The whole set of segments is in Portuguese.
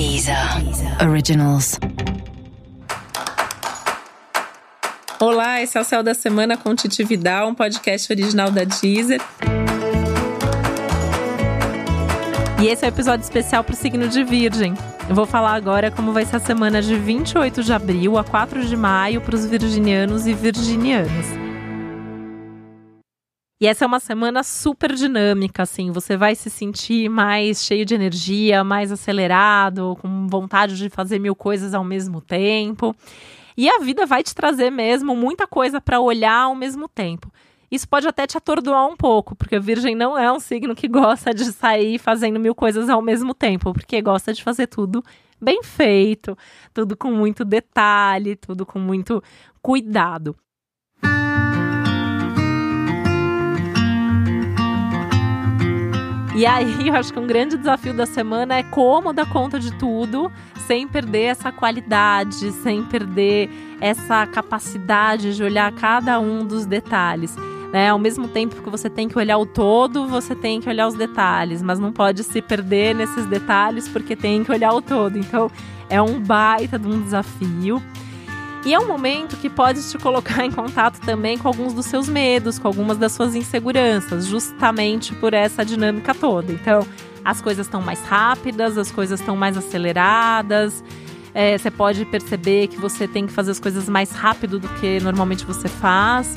Deezer. Originals. Olá, esse é o Céu da Semana com Titi Vidal, um podcast original da Deezer. E esse é o um episódio especial para o signo de Virgem. Eu vou falar agora como vai ser a semana de 28 de abril a 4 de maio para os virginianos e virginianas. E essa é uma semana super dinâmica, assim. Você vai se sentir mais cheio de energia, mais acelerado, com vontade de fazer mil coisas ao mesmo tempo. E a vida vai te trazer mesmo muita coisa para olhar ao mesmo tempo. Isso pode até te atordoar um pouco, porque a Virgem não é um signo que gosta de sair fazendo mil coisas ao mesmo tempo, porque gosta de fazer tudo bem feito, tudo com muito detalhe, tudo com muito cuidado. E aí, eu acho que um grande desafio da semana é como dar conta de tudo sem perder essa qualidade, sem perder essa capacidade de olhar cada um dos detalhes. Né? Ao mesmo tempo que você tem que olhar o todo, você tem que olhar os detalhes, mas não pode se perder nesses detalhes porque tem que olhar o todo. Então, é um baita de um desafio. E é um momento que pode te colocar em contato também com alguns dos seus medos, com algumas das suas inseguranças, justamente por essa dinâmica toda. Então, as coisas estão mais rápidas, as coisas estão mais aceleradas. É, você pode perceber que você tem que fazer as coisas mais rápido do que normalmente você faz.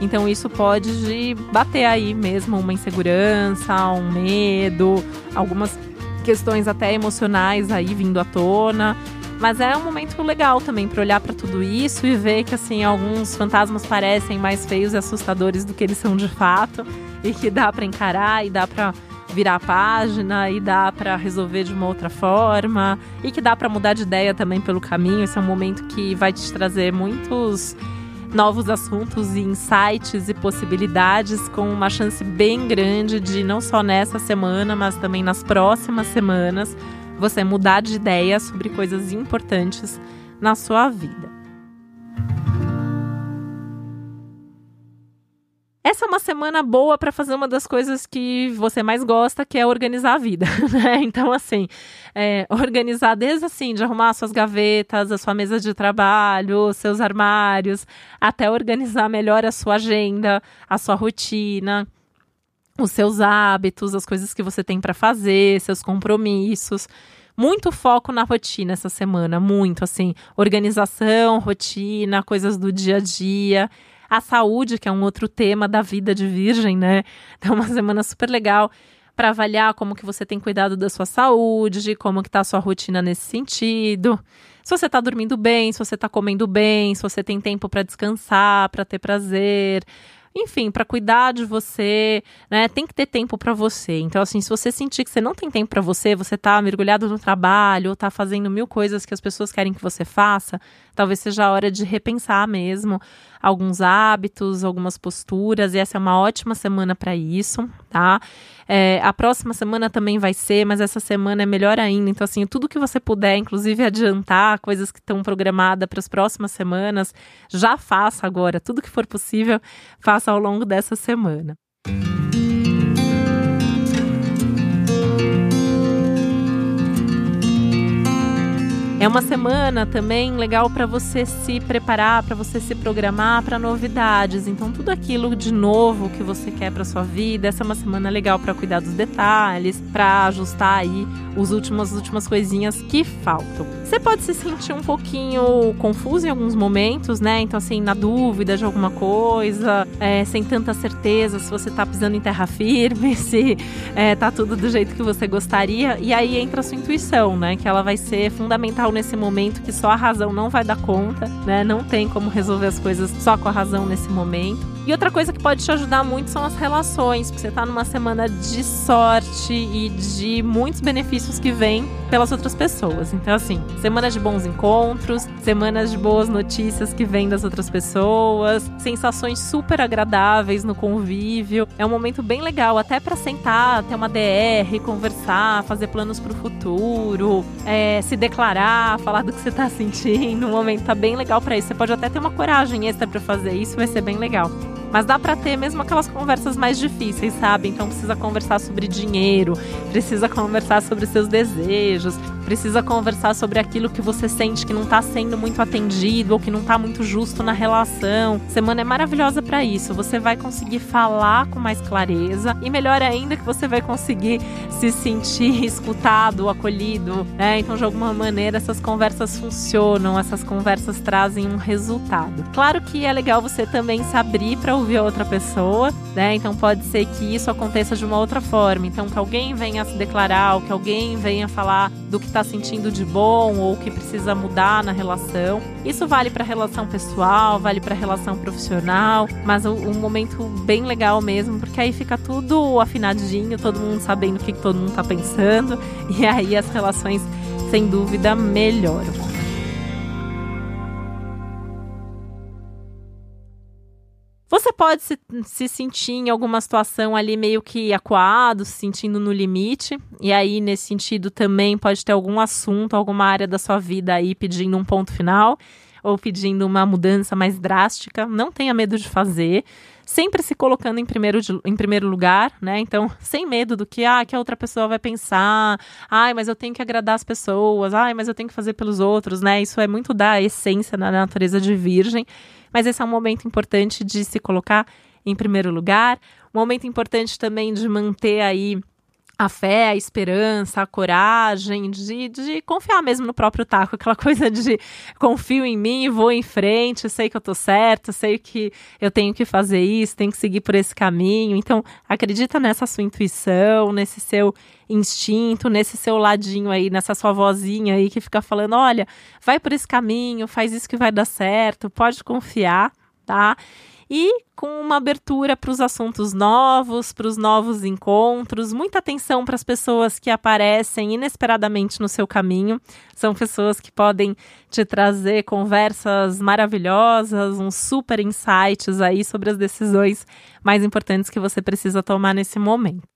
Então isso pode bater aí mesmo uma insegurança, um medo, algumas questões até emocionais aí vindo à tona. Mas é um momento legal também para olhar para tudo isso e ver que assim alguns fantasmas parecem mais feios e assustadores do que eles são de fato e que dá para encarar e dá para virar a página e dá para resolver de uma outra forma e que dá para mudar de ideia também pelo caminho. Esse é um momento que vai te trazer muitos novos assuntos e insights e possibilidades com uma chance bem grande de não só nessa semana, mas também nas próximas semanas você mudar de ideia sobre coisas importantes na sua vida. Essa é uma semana boa para fazer uma das coisas que você mais gosta, que é organizar a vida, né? Então, assim, é, organizar desde assim, de arrumar suas gavetas, a sua mesa de trabalho, seus armários, até organizar melhor a sua agenda, a sua rotina os seus hábitos, as coisas que você tem para fazer, seus compromissos. Muito foco na rotina essa semana, muito assim, organização, rotina, coisas do dia a dia. A saúde, que é um outro tema da vida de virgem, né? Então, uma semana super legal para avaliar como que você tem cuidado da sua saúde, como que tá a sua rotina nesse sentido. Se você está dormindo bem, se você está comendo bem, se você tem tempo para descansar, para ter prazer, enfim, para cuidar de você, né? Tem que ter tempo para você. Então, assim, se você sentir que você não tem tempo para você, você tá mergulhado no trabalho, ou tá fazendo mil coisas que as pessoas querem que você faça, talvez seja a hora de repensar mesmo alguns hábitos, algumas posturas, e essa é uma ótima semana para isso, tá? É, a próxima semana também vai ser, mas essa semana é melhor ainda. Então, assim, tudo que você puder, inclusive adiantar coisas que estão programadas para as próximas semanas, já faça agora. Tudo que for possível, faça ao longo dessa semana. É uma semana também legal para você se preparar, para você se programar para novidades. Então, tudo aquilo de novo que você quer para sua vida, essa é uma semana legal para cuidar dos detalhes, para ajustar aí os últimos, as últimas coisinhas que faltam. Você pode se sentir um pouquinho confuso em alguns momentos, né? Então, assim, na dúvida de alguma coisa, é, sem tanta certeza se você tá pisando em terra firme, se é, tá tudo do jeito que você gostaria. E aí entra a sua intuição, né? Que ela vai ser fundamental nesse momento que só a razão não vai dar conta, né? Não tem como resolver as coisas só com a razão nesse momento. E outra coisa que pode te ajudar muito são as relações, porque você está numa semana de sorte e de muitos benefícios que vêm pelas outras pessoas. Então, assim, semana de bons encontros, semanas de boas notícias que vêm das outras pessoas, sensações super agradáveis no convívio. É um momento bem legal, até para sentar, ter uma DR, conversar, fazer planos para o futuro, é, se declarar, falar do que você está sentindo. Um momento tá bem legal para isso. Você pode até ter uma coragem extra para fazer isso, vai ser bem legal. Mas dá para ter mesmo aquelas conversas mais difíceis, sabe? Então precisa conversar sobre dinheiro, precisa conversar sobre seus desejos, precisa conversar sobre aquilo que você sente que não está sendo muito atendido ou que não está muito justo na relação. Semana é maravilhosa para isso. Você vai conseguir falar com mais clareza e melhor ainda que você vai conseguir se sentir escutado, acolhido, né? Então de alguma maneira essas conversas funcionam, essas conversas trazem um resultado. Claro que é legal você também se abrir para ouvir a outra pessoa, né? Então pode ser que isso aconteça de uma outra forma. Então que alguém venha se declarar, ou que alguém venha falar do que está sentindo de bom ou que precisa mudar na relação. Isso vale para relação pessoal, vale para relação profissional, mas um, momento bem legal mesmo, porque aí fica tudo afinadinho, todo mundo sabendo o que todo mundo está pensando e aí as relações sem dúvida melhoram. Você pode se, se, sentir em alguma situação ali meio que acuado, se sentindo no limite. E aí, nesse sentido, também pode ter algum assunto, alguma área da sua vida aí pedindo um ponto final ou pedindo uma mudança mais drástica. Não tenha medo de fazer. Sempre se colocando em primeiro, de, em primeiro lugar, né? Então, sem medo do que, ah, que a outra pessoa vai pensar. Ai, mas eu tenho que agradar as pessoas. Ai, mas eu tenho que fazer pelos outros, né? Isso é muito da essência da natureza de virgem mas esse é um momento importante de se colocar em primeiro lugar, um momento importante também de manter aí a fé, a esperança, a coragem, de, de confiar mesmo no próprio taco, aquela coisa de confio em mim, vou em frente, sei que eu tô certo, sei que eu tenho que fazer isso, tenho que seguir por esse caminho. Então, acredita nessa sua intuição, nesse seu instinto, nesse seu ladinho aí, nessa sua vozinha aí que fica falando: olha, vai por esse caminho, faz isso que vai dar certo, pode confiar, tá? E com uma abertura para os assuntos novos, para os novos encontros, muita atenção para as pessoas que aparecem inesperadamente no seu caminho. São pessoas que podem te trazer conversas maravilhosas, uns super insights aí sobre as decisões mais importantes que você precisa tomar nesse momento.